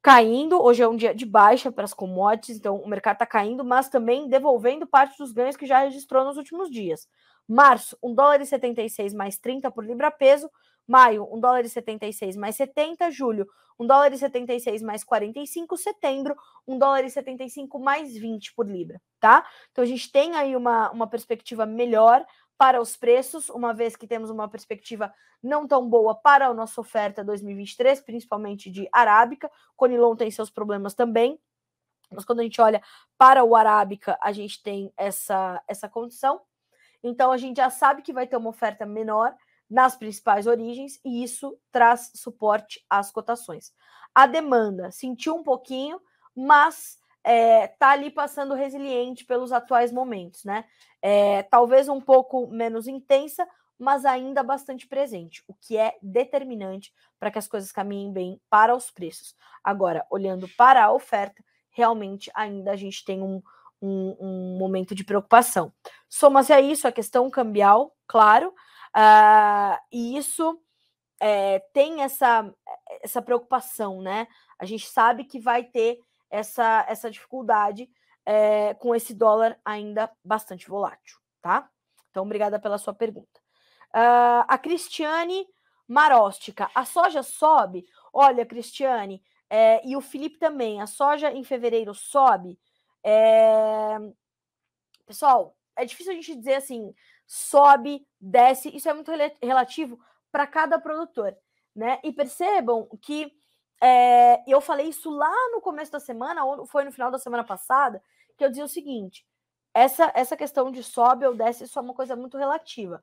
Caindo, hoje é um dia de baixa para as commodities, então o mercado está caindo, mas também devolvendo parte dos ganhos que já registrou nos últimos dias. Março, 1 dólar e 76 mais 30 por libra peso. Maio, 1 dólar e 76 mais 70. Julho, 1 dólar e 76 mais 45. Setembro, 1 dólar e 75 mais 20 por libra, tá? Então a gente tem aí uma, uma perspectiva melhor para os preços, uma vez que temos uma perspectiva não tão boa para a nossa oferta 2023, principalmente de arábica. Conilon tem seus problemas também, mas quando a gente olha para o arábica, a gente tem essa, essa condição. Então a gente já sabe que vai ter uma oferta menor nas principais origens e isso traz suporte às cotações. A demanda sentiu um pouquinho, mas é, tá ali passando resiliente pelos atuais momentos, né? É, talvez um pouco menos intensa, mas ainda bastante presente, o que é determinante para que as coisas caminhem bem para os preços. Agora, olhando para a oferta, realmente ainda a gente tem um, um, um momento de preocupação. Soma-se a isso a questão cambial, claro, uh, e isso é, tem essa, essa preocupação, né? A gente sabe que vai ter essa, essa dificuldade é, com esse dólar ainda bastante volátil, tá? Então, obrigada pela sua pergunta. Uh, a Cristiane Maróstica, a soja sobe? Olha, Cristiane, é, e o Felipe também, a soja em fevereiro sobe? Pessoal, é difícil a gente dizer assim, sobe, desce, isso é muito relativo para cada produtor, né? E percebam que é, eu falei isso lá no começo da semana, ou foi no final da semana passada, que eu dizia o seguinte: essa, essa questão de sobe ou desce, isso é uma coisa muito relativa.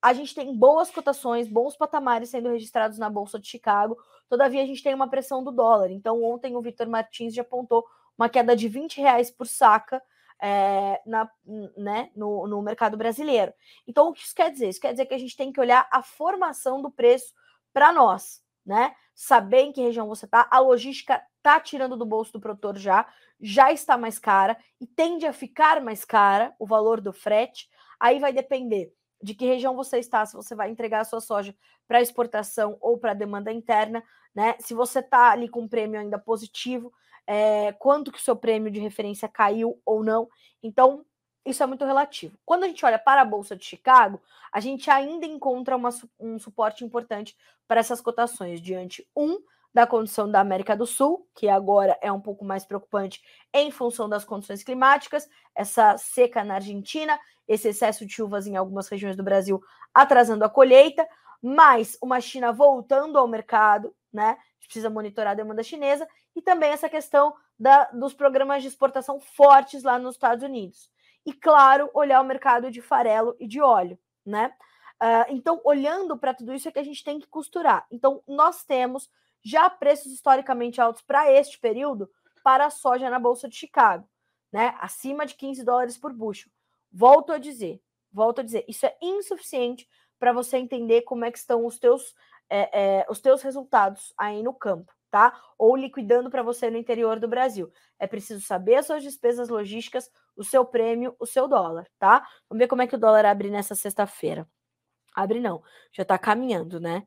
A gente tem boas cotações, bons patamares sendo registrados na Bolsa de Chicago, todavia a gente tem uma pressão do dólar. Então, ontem o Vitor Martins já apontou uma queda de 20 reais por saca é, na, né, no, no mercado brasileiro. Então, o que isso quer dizer? Isso quer dizer que a gente tem que olhar a formação do preço para nós né? Saber em que região você está. A logística está tirando do bolso do produtor já, já está mais cara e tende a ficar mais cara o valor do frete. Aí vai depender de que região você está, se você vai entregar a sua soja para exportação ou para demanda interna, né? Se você está ali com um prêmio ainda positivo, é, quanto que o seu prêmio de referência caiu ou não. Então, isso é muito relativo. Quando a gente olha para a Bolsa de Chicago, a gente ainda encontra uma, um suporte importante para essas cotações, diante, um, da condição da América do Sul, que agora é um pouco mais preocupante em função das condições climáticas, essa seca na Argentina, esse excesso de chuvas em algumas regiões do Brasil atrasando a colheita, mais uma China voltando ao mercado, né? A gente precisa monitorar a demanda chinesa, e também essa questão da, dos programas de exportação fortes lá nos Estados Unidos. E, claro, olhar o mercado de farelo e de óleo, né? Uh, então, olhando para tudo isso, é que a gente tem que costurar. Então, nós temos já preços historicamente altos para este período para a soja na Bolsa de Chicago, né? Acima de 15 dólares por bushel. Volto a dizer, volto a dizer, isso é insuficiente para você entender como é que estão os teus, é, é, os teus resultados aí no campo, tá? Ou liquidando para você no interior do Brasil. É preciso saber as suas despesas logísticas, o seu prêmio, o seu dólar, tá? Vamos ver como é que o dólar abre nessa sexta-feira. Abre não, já está caminhando, né?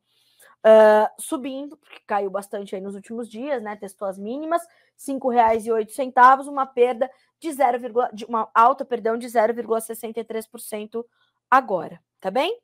Uh, subindo, porque caiu bastante aí nos últimos dias, né? Testou as mínimas, R$ 5,08, uma perda de 0, de uma alta, perdão, de 0,63% agora, tá bem?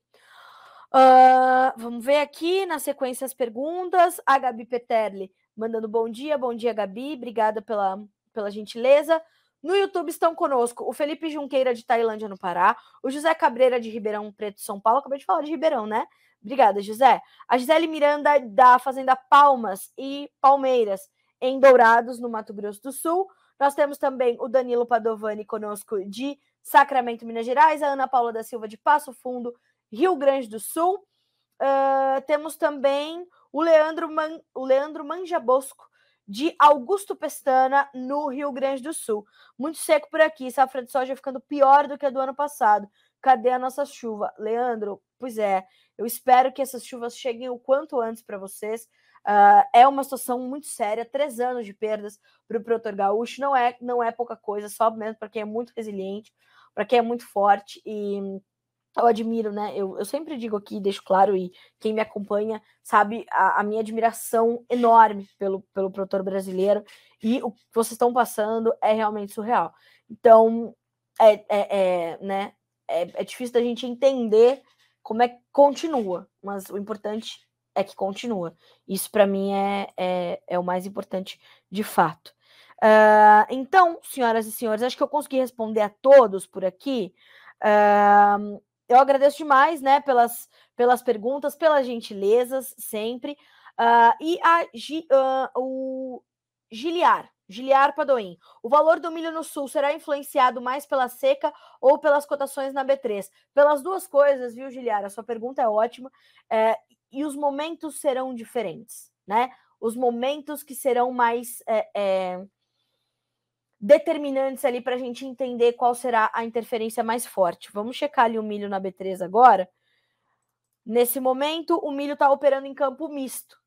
Uh, vamos ver aqui na sequência as perguntas. A Gabi Peterli mandando bom dia, bom dia, Gabi, obrigada pela, pela gentileza. No YouTube estão conosco o Felipe Junqueira de Tailândia, no Pará, o José Cabreira de Ribeirão Preto, São Paulo. Acabei de falar de Ribeirão, né? Obrigada, José. A Gisele Miranda, da Fazenda Palmas e Palmeiras, em Dourados, no Mato Grosso do Sul. Nós temos também o Danilo Padovani conosco de Sacramento, Minas Gerais, a Ana Paula da Silva de Passo Fundo, Rio Grande do Sul. Uh, temos também o Leandro, Man, o Leandro Manjabosco, de Augusto Pestana, no Rio Grande do Sul. Muito seco por aqui, safra de soja ficando pior do que a do ano passado. Cadê a nossa chuva? Leandro, pois é, eu espero que essas chuvas cheguem o quanto antes para vocês. Uh, é uma situação muito séria, três anos de perdas para o produtor gaúcho não é, não é pouca coisa, só mesmo para quem é muito resiliente, para quem é muito forte e eu admiro, né? Eu, eu sempre digo aqui, deixo claro, e quem me acompanha sabe a, a minha admiração enorme pelo, pelo produtor brasileiro e o que vocês estão passando é realmente surreal. Então, é, é, é né? É, é difícil da gente entender como é que continua, mas o importante é que continua. Isso para mim é, é, é, o mais importante de fato. Uh, então, senhoras e senhores, acho que eu consegui responder a todos por aqui. Uh, eu agradeço demais, né, pelas, pelas perguntas, pelas gentilezas, sempre. Uh, e a, o Giliar, Giliar Padoim. O valor do milho no sul será influenciado mais pela seca ou pelas cotações na B3? Pelas duas coisas, viu, Giliar? A sua pergunta é ótima. É, e os momentos serão diferentes, né? Os momentos que serão mais é, é, determinantes ali para a gente entender qual será a interferência mais forte. Vamos checar ali o milho na B3 agora. Nesse momento, o milho está operando em campo misto.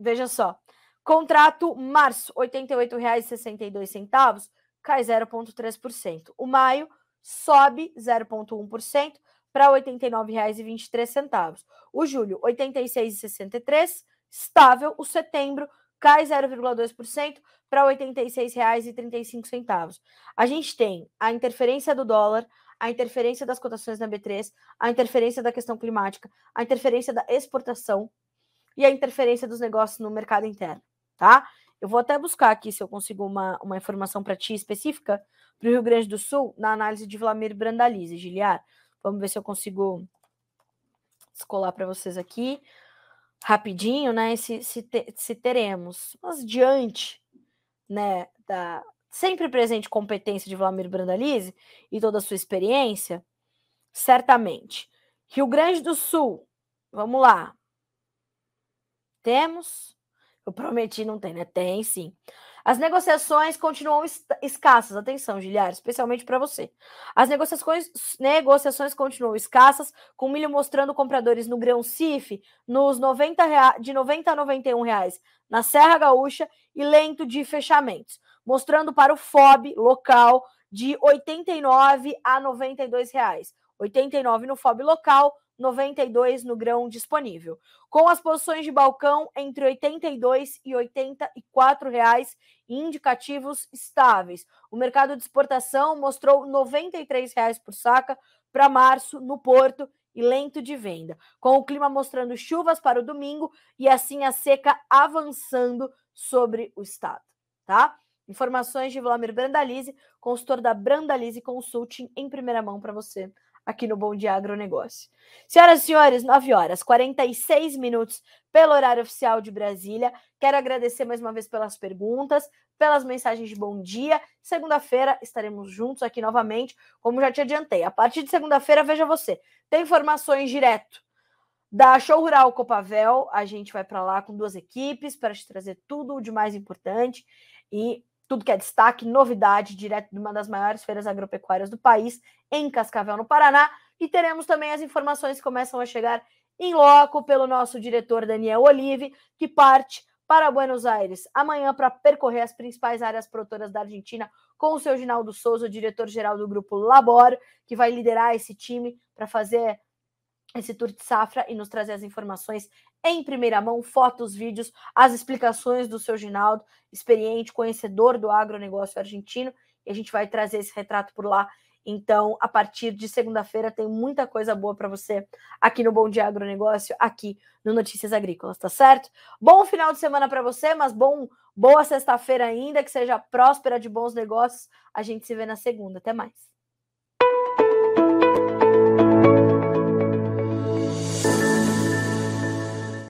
Veja só. Contrato março, R$ 88,62, cai 0,3%. O maio sobe 0,1% para R$ 89,23. O julho, R$ 86,63, estável. O setembro cai 0,2% para R$ 86,35. A gente tem a interferência do dólar, a interferência das cotações na B3, a interferência da questão climática, a interferência da exportação e a interferência dos negócios no mercado interno tá? Eu vou até buscar aqui se eu consigo uma, uma informação para ti específica para o Rio Grande do Sul na análise de Vlamir Brandalize, Giliar. Vamos ver se eu consigo descolar para vocês aqui rapidinho, né? Se, se, te, se teremos. Mas diante, né, da sempre presente competência de Vlamir Brandalize e toda a sua experiência, certamente. Rio Grande do Sul, vamos lá. Temos eu prometi, não tem, né? Tem sim. As negociações continuam escassas. Atenção, Giliar, especialmente para você. As negociações, negociações continuam escassas, com milho mostrando compradores no grão CIF nos 90 reais, de 90 a 91 reais na Serra Gaúcha e lento de fechamentos, mostrando para o FOB local de 89 a 92 reais. 89 no FOB local, 92 no grão disponível, com as posições de balcão entre 82 e 84 reais indicativos estáveis. O mercado de exportação mostrou 93 reais por saca para março no Porto e lento de venda, com o clima mostrando chuvas para o domingo e assim a seca avançando sobre o estado, tá? Informações de Vladimir Brandalize, consultor da Brandalize Consulting em primeira mão para você aqui no Bom Dia Agronegócio. Senhoras e senhores, 9 horas 46 minutos pelo horário oficial de Brasília. Quero agradecer mais uma vez pelas perguntas, pelas mensagens de bom dia. Segunda-feira estaremos juntos aqui novamente, como já te adiantei. A partir de segunda-feira, veja você, tem informações direto da Show Rural Copavel. A gente vai para lá com duas equipes para te trazer tudo de mais importante e tudo que é destaque, novidade, direto de uma das maiores feiras agropecuárias do país, em Cascavel, no Paraná. E teremos também as informações que começam a chegar em loco pelo nosso diretor Daniel Olive, que parte para Buenos Aires amanhã para percorrer as principais áreas produtoras da Argentina com o seu Ginaldo Souza, diretor-geral do grupo Labor, que vai liderar esse time para fazer esse tour de safra e nos trazer as informações em primeira mão, fotos, vídeos, as explicações do seu Ginaldo, experiente, conhecedor do agronegócio argentino, e a gente vai trazer esse retrato por lá. Então, a partir de segunda-feira tem muita coisa boa para você aqui no Bom Dia Agronegócio, aqui no Notícias Agrícolas, tá certo? Bom final de semana para você, mas bom, boa sexta-feira ainda, que seja próspera de bons negócios. A gente se vê na segunda. Até mais.